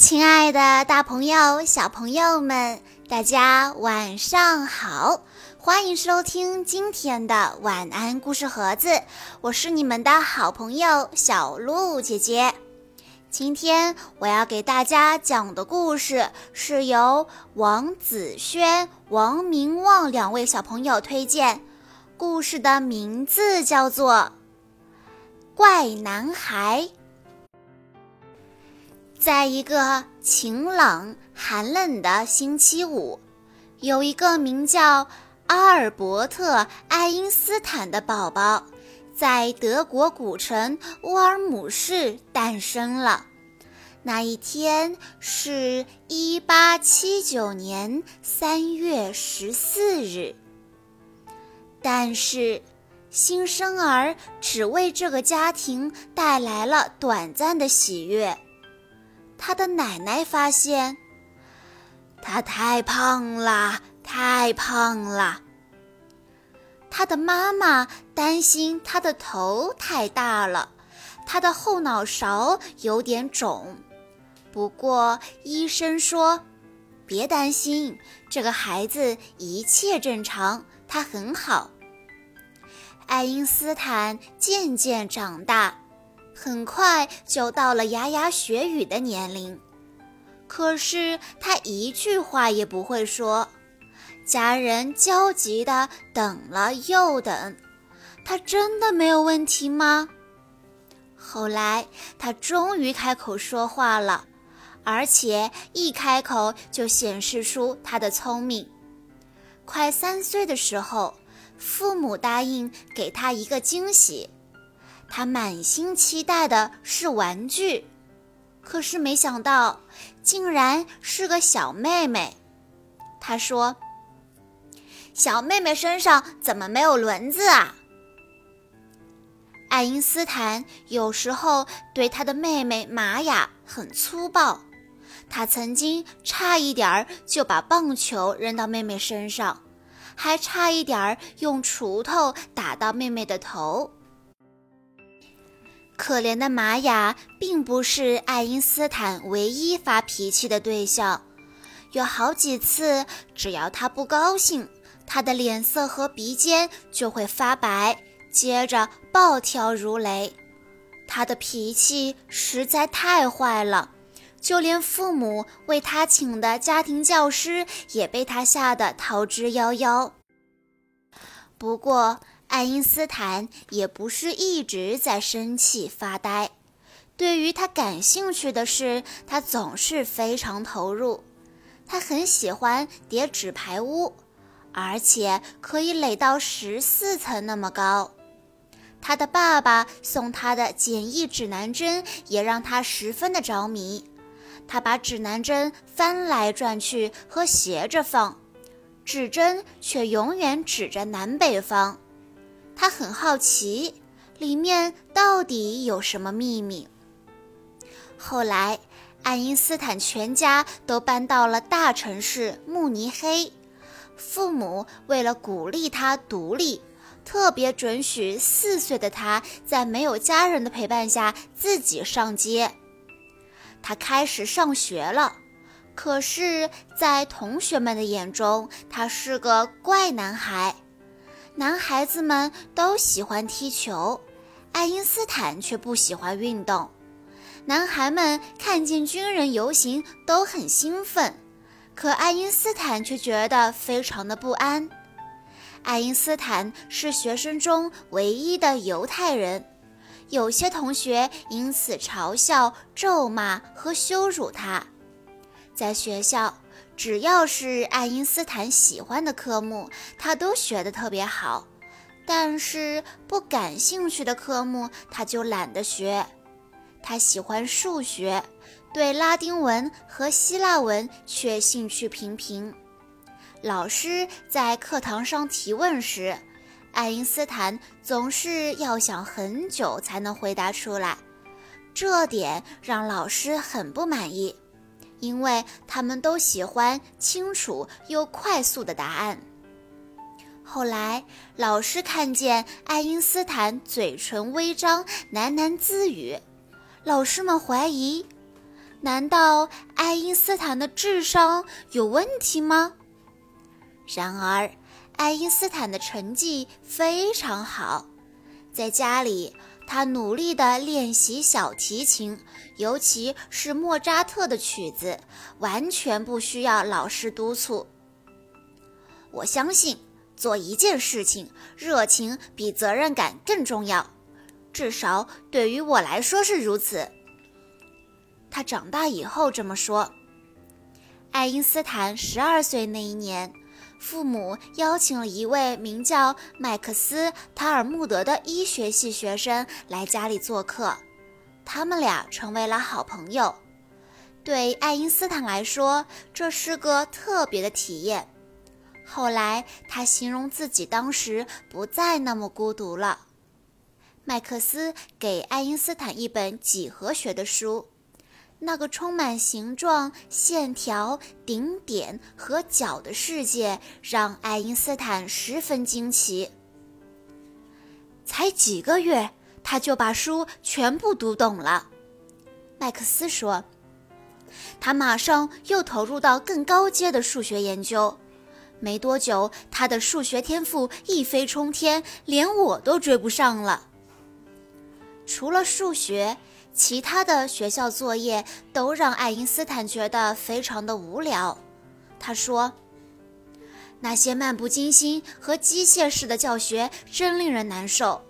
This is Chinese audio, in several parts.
亲爱的，大朋友、小朋友们，大家晚上好！欢迎收听今天的晚安故事盒子，我是你们的好朋友小鹿姐姐。今天我要给大家讲的故事是由王子轩、王明旺两位小朋友推荐，故事的名字叫做《怪男孩》。在一个晴朗寒冷的星期五，有一个名叫阿尔伯特·爱因斯坦的宝宝，在德国古城乌尔姆市诞生了。那一天是一八七九年三月十四日，但是新生儿只为这个家庭带来了短暂的喜悦。他的奶奶发现，他太胖了，太胖了。他的妈妈担心他的头太大了，他的后脑勺有点肿。不过医生说，别担心，这个孩子一切正常，他很好。爱因斯坦渐渐长大。很快就到了牙牙学语的年龄，可是他一句话也不会说。家人焦急地等了又等，他真的没有问题吗？后来他终于开口说话了，而且一开口就显示出他的聪明。快三岁的时候，父母答应给他一个惊喜。他满心期待的是玩具，可是没想到，竟然是个小妹妹。他说：“小妹妹身上怎么没有轮子啊？”爱因斯坦有时候对他的妹妹玛雅很粗暴，他曾经差一点儿就把棒球扔到妹妹身上，还差一点儿用锄头打到妹妹的头。可怜的玛雅并不是爱因斯坦唯一发脾气的对象，有好几次，只要他不高兴，他的脸色和鼻尖就会发白，接着暴跳如雷。他的脾气实在太坏了，就连父母为他请的家庭教师也被他吓得逃之夭夭。不过，爱因斯坦也不是一直在生气发呆，对于他感兴趣的事，他总是非常投入。他很喜欢叠纸牌屋，而且可以垒到十四层那么高。他的爸爸送他的简易指南针也让他十分的着迷。他把指南针翻来转去和斜着放，指针却永远指着南北方。他很好奇，里面到底有什么秘密。后来，爱因斯坦全家都搬到了大城市慕尼黑。父母为了鼓励他独立，特别准许四岁的他在没有家人的陪伴下自己上街。他开始上学了，可是，在同学们的眼中，他是个怪男孩。男孩子们都喜欢踢球，爱因斯坦却不喜欢运动。男孩们看见军人游行都很兴奋，可爱因斯坦却觉得非常的不安。爱因斯坦是学生中唯一的犹太人，有些同学因此嘲笑、咒骂和羞辱他。在学校。只要是爱因斯坦喜欢的科目，他都学得特别好。但是不感兴趣的科目，他就懒得学。他喜欢数学，对拉丁文和希腊文却兴趣平平。老师在课堂上提问时，爱因斯坦总是要想很久才能回答出来，这点让老师很不满意。因为他们都喜欢清楚又快速的答案。后来，老师看见爱因斯坦嘴唇微张，喃喃自语，老师们怀疑难道爱因斯坦的智商有问题吗？然而，爱因斯坦的成绩非常好，在家里，他努力地练习小提琴，尤其是莫扎特的曲子，完全不需要老师督促。我相信，做一件事情，热情比责任感更重要，至少对于我来说是如此。他长大以后这么说。爱因斯坦十二岁那一年，父母邀请了一位名叫麦克斯·塔尔穆德的医学系学生来家里做客，他们俩成为了好朋友。对爱因斯坦来说，这是个特别的体验。后来，他形容自己当时不再那么孤独了。麦克斯给爱因斯坦一本几何学的书。那个充满形状、线条、顶点和角的世界让爱因斯坦十分惊奇。才几个月，他就把书全部读懂了。麦克斯说：“他马上又投入到更高阶的数学研究。没多久，他的数学天赋一飞冲天，连我都追不上了。除了数学。”其他的学校作业都让爱因斯坦觉得非常的无聊。他说：“那些漫不经心和机械式的教学真令人难受。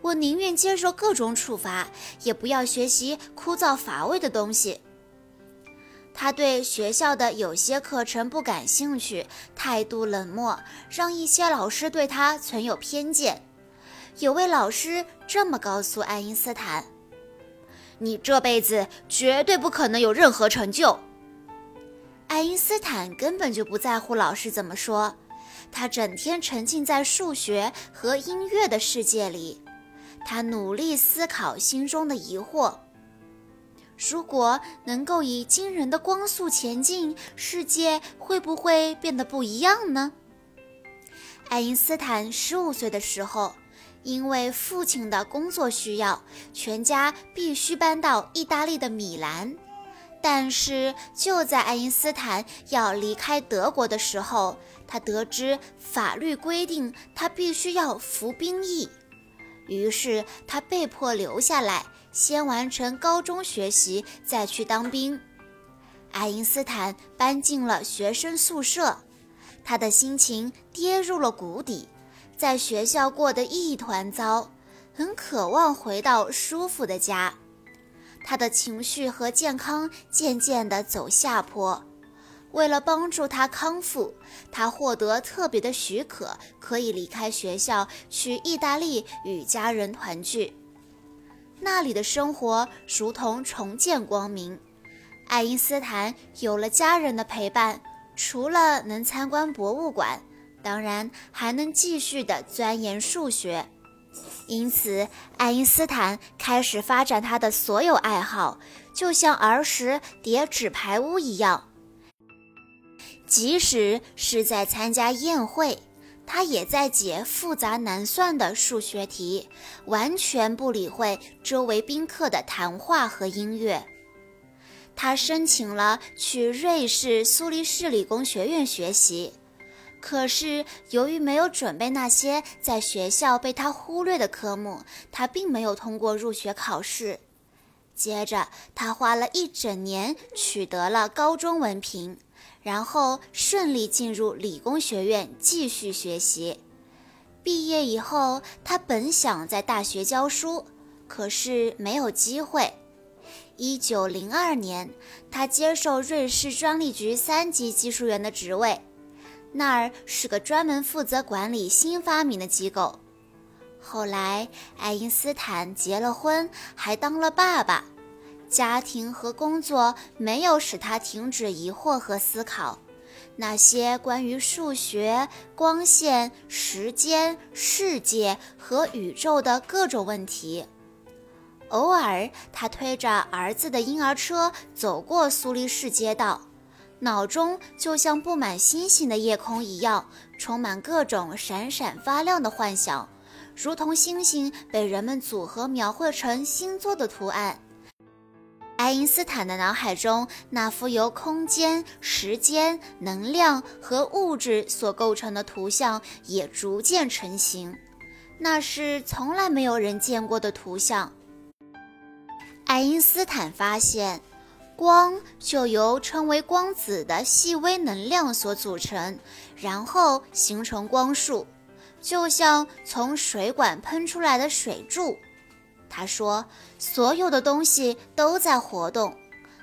我宁愿接受各种处罚，也不要学习枯燥乏味的东西。”他对学校的有些课程不感兴趣，态度冷漠，让一些老师对他存有偏见。有位老师这么告诉爱因斯坦。你这辈子绝对不可能有任何成就。爱因斯坦根本就不在乎老师怎么说，他整天沉浸在数学和音乐的世界里，他努力思考心中的疑惑：如果能够以惊人的光速前进，世界会不会变得不一样呢？爱因斯坦十五岁的时候。因为父亲的工作需要，全家必须搬到意大利的米兰。但是就在爱因斯坦要离开德国的时候，他得知法律规定他必须要服兵役，于是他被迫留下来，先完成高中学习，再去当兵。爱因斯坦搬进了学生宿舍，他的心情跌入了谷底。在学校过得一团糟，很渴望回到舒服的家。他的情绪和健康渐渐地走下坡。为了帮助他康复，他获得特别的许可，可以离开学校去意大利与家人团聚。那里的生活如同重见光明。爱因斯坦有了家人的陪伴，除了能参观博物馆。当然还能继续的钻研数学，因此爱因斯坦开始发展他的所有爱好，就像儿时叠纸牌屋一样。即使是在参加宴会，他也在解复杂难算的数学题，完全不理会周围宾客的谈话和音乐。他申请了去瑞士苏黎世理工学院学习。可是，由于没有准备那些在学校被他忽略的科目，他并没有通过入学考试。接着，他花了一整年取得了高中文凭，然后顺利进入理工学院继续学习。毕业以后，他本想在大学教书，可是没有机会。一九零二年，他接受瑞士专利局三级技术员的职位。那儿是个专门负责管理新发明的机构。后来，爱因斯坦结了婚，还当了爸爸。家庭和工作没有使他停止疑惑和思考，那些关于数学、光线、时间、世界和宇宙的各种问题。偶尔，他推着儿子的婴儿车走过苏黎世街道。脑中就像布满星星的夜空一样，充满各种闪闪发亮的幻想，如同星星被人们组合描绘成星座的图案。爱因斯坦的脑海中，那幅由空间、时间、能量和物质所构成的图像也逐渐成型。那是从来没有人见过的图像。爱因斯坦发现，光就由称为光子的细微能量所组成，然后形成光束，就像从水管喷出来的水柱。他说：“所有的东西都在活动。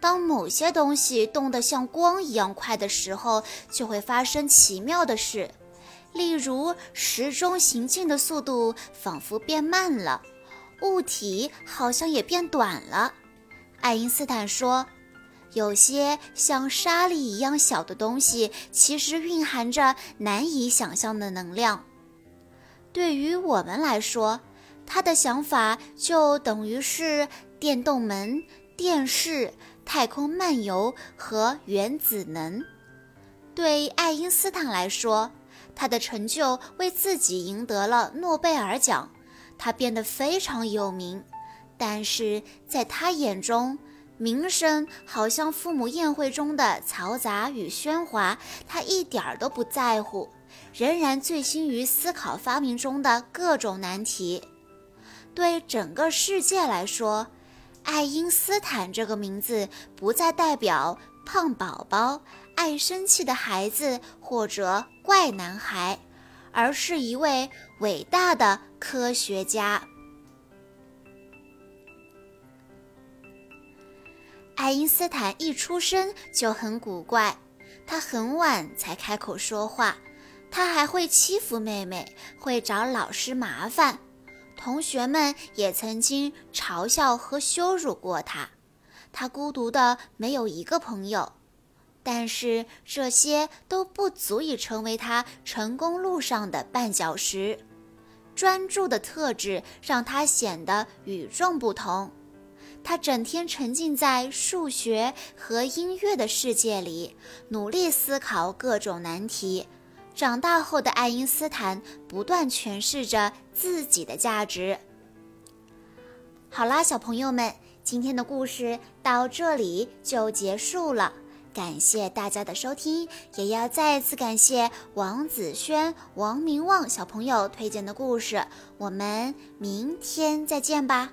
当某些东西动得像光一样快的时候，就会发生奇妙的事。例如，时钟行进的速度仿佛变慢了，物体好像也变短了。”爱因斯坦说：“有些像沙粒一样小的东西，其实蕴含着难以想象的能量。对于我们来说，”他的想法就等于是电动门、电视、太空漫游和原子能。对爱因斯坦来说，他的成就为自己赢得了诺贝尔奖，他变得非常有名。但是在他眼中，名声好像父母宴会中的嘈杂与喧哗，他一点儿都不在乎，仍然醉心于思考发明中的各种难题。对整个世界来说，爱因斯坦这个名字不再代表胖宝宝、爱生气的孩子或者怪男孩，而是一位伟大的科学家。爱因斯坦一出生就很古怪，他很晚才开口说话，他还会欺负妹妹，会找老师麻烦。同学们也曾经嘲笑和羞辱过他，他孤独的没有一个朋友，但是这些都不足以成为他成功路上的绊脚石。专注的特质让他显得与众不同，他整天沉浸在数学和音乐的世界里，努力思考各种难题。长大后的爱因斯坦不断诠释着自己的价值。好啦，小朋友们，今天的故事到这里就结束了。感谢大家的收听，也要再次感谢王子轩、王明旺小朋友推荐的故事。我们明天再见吧。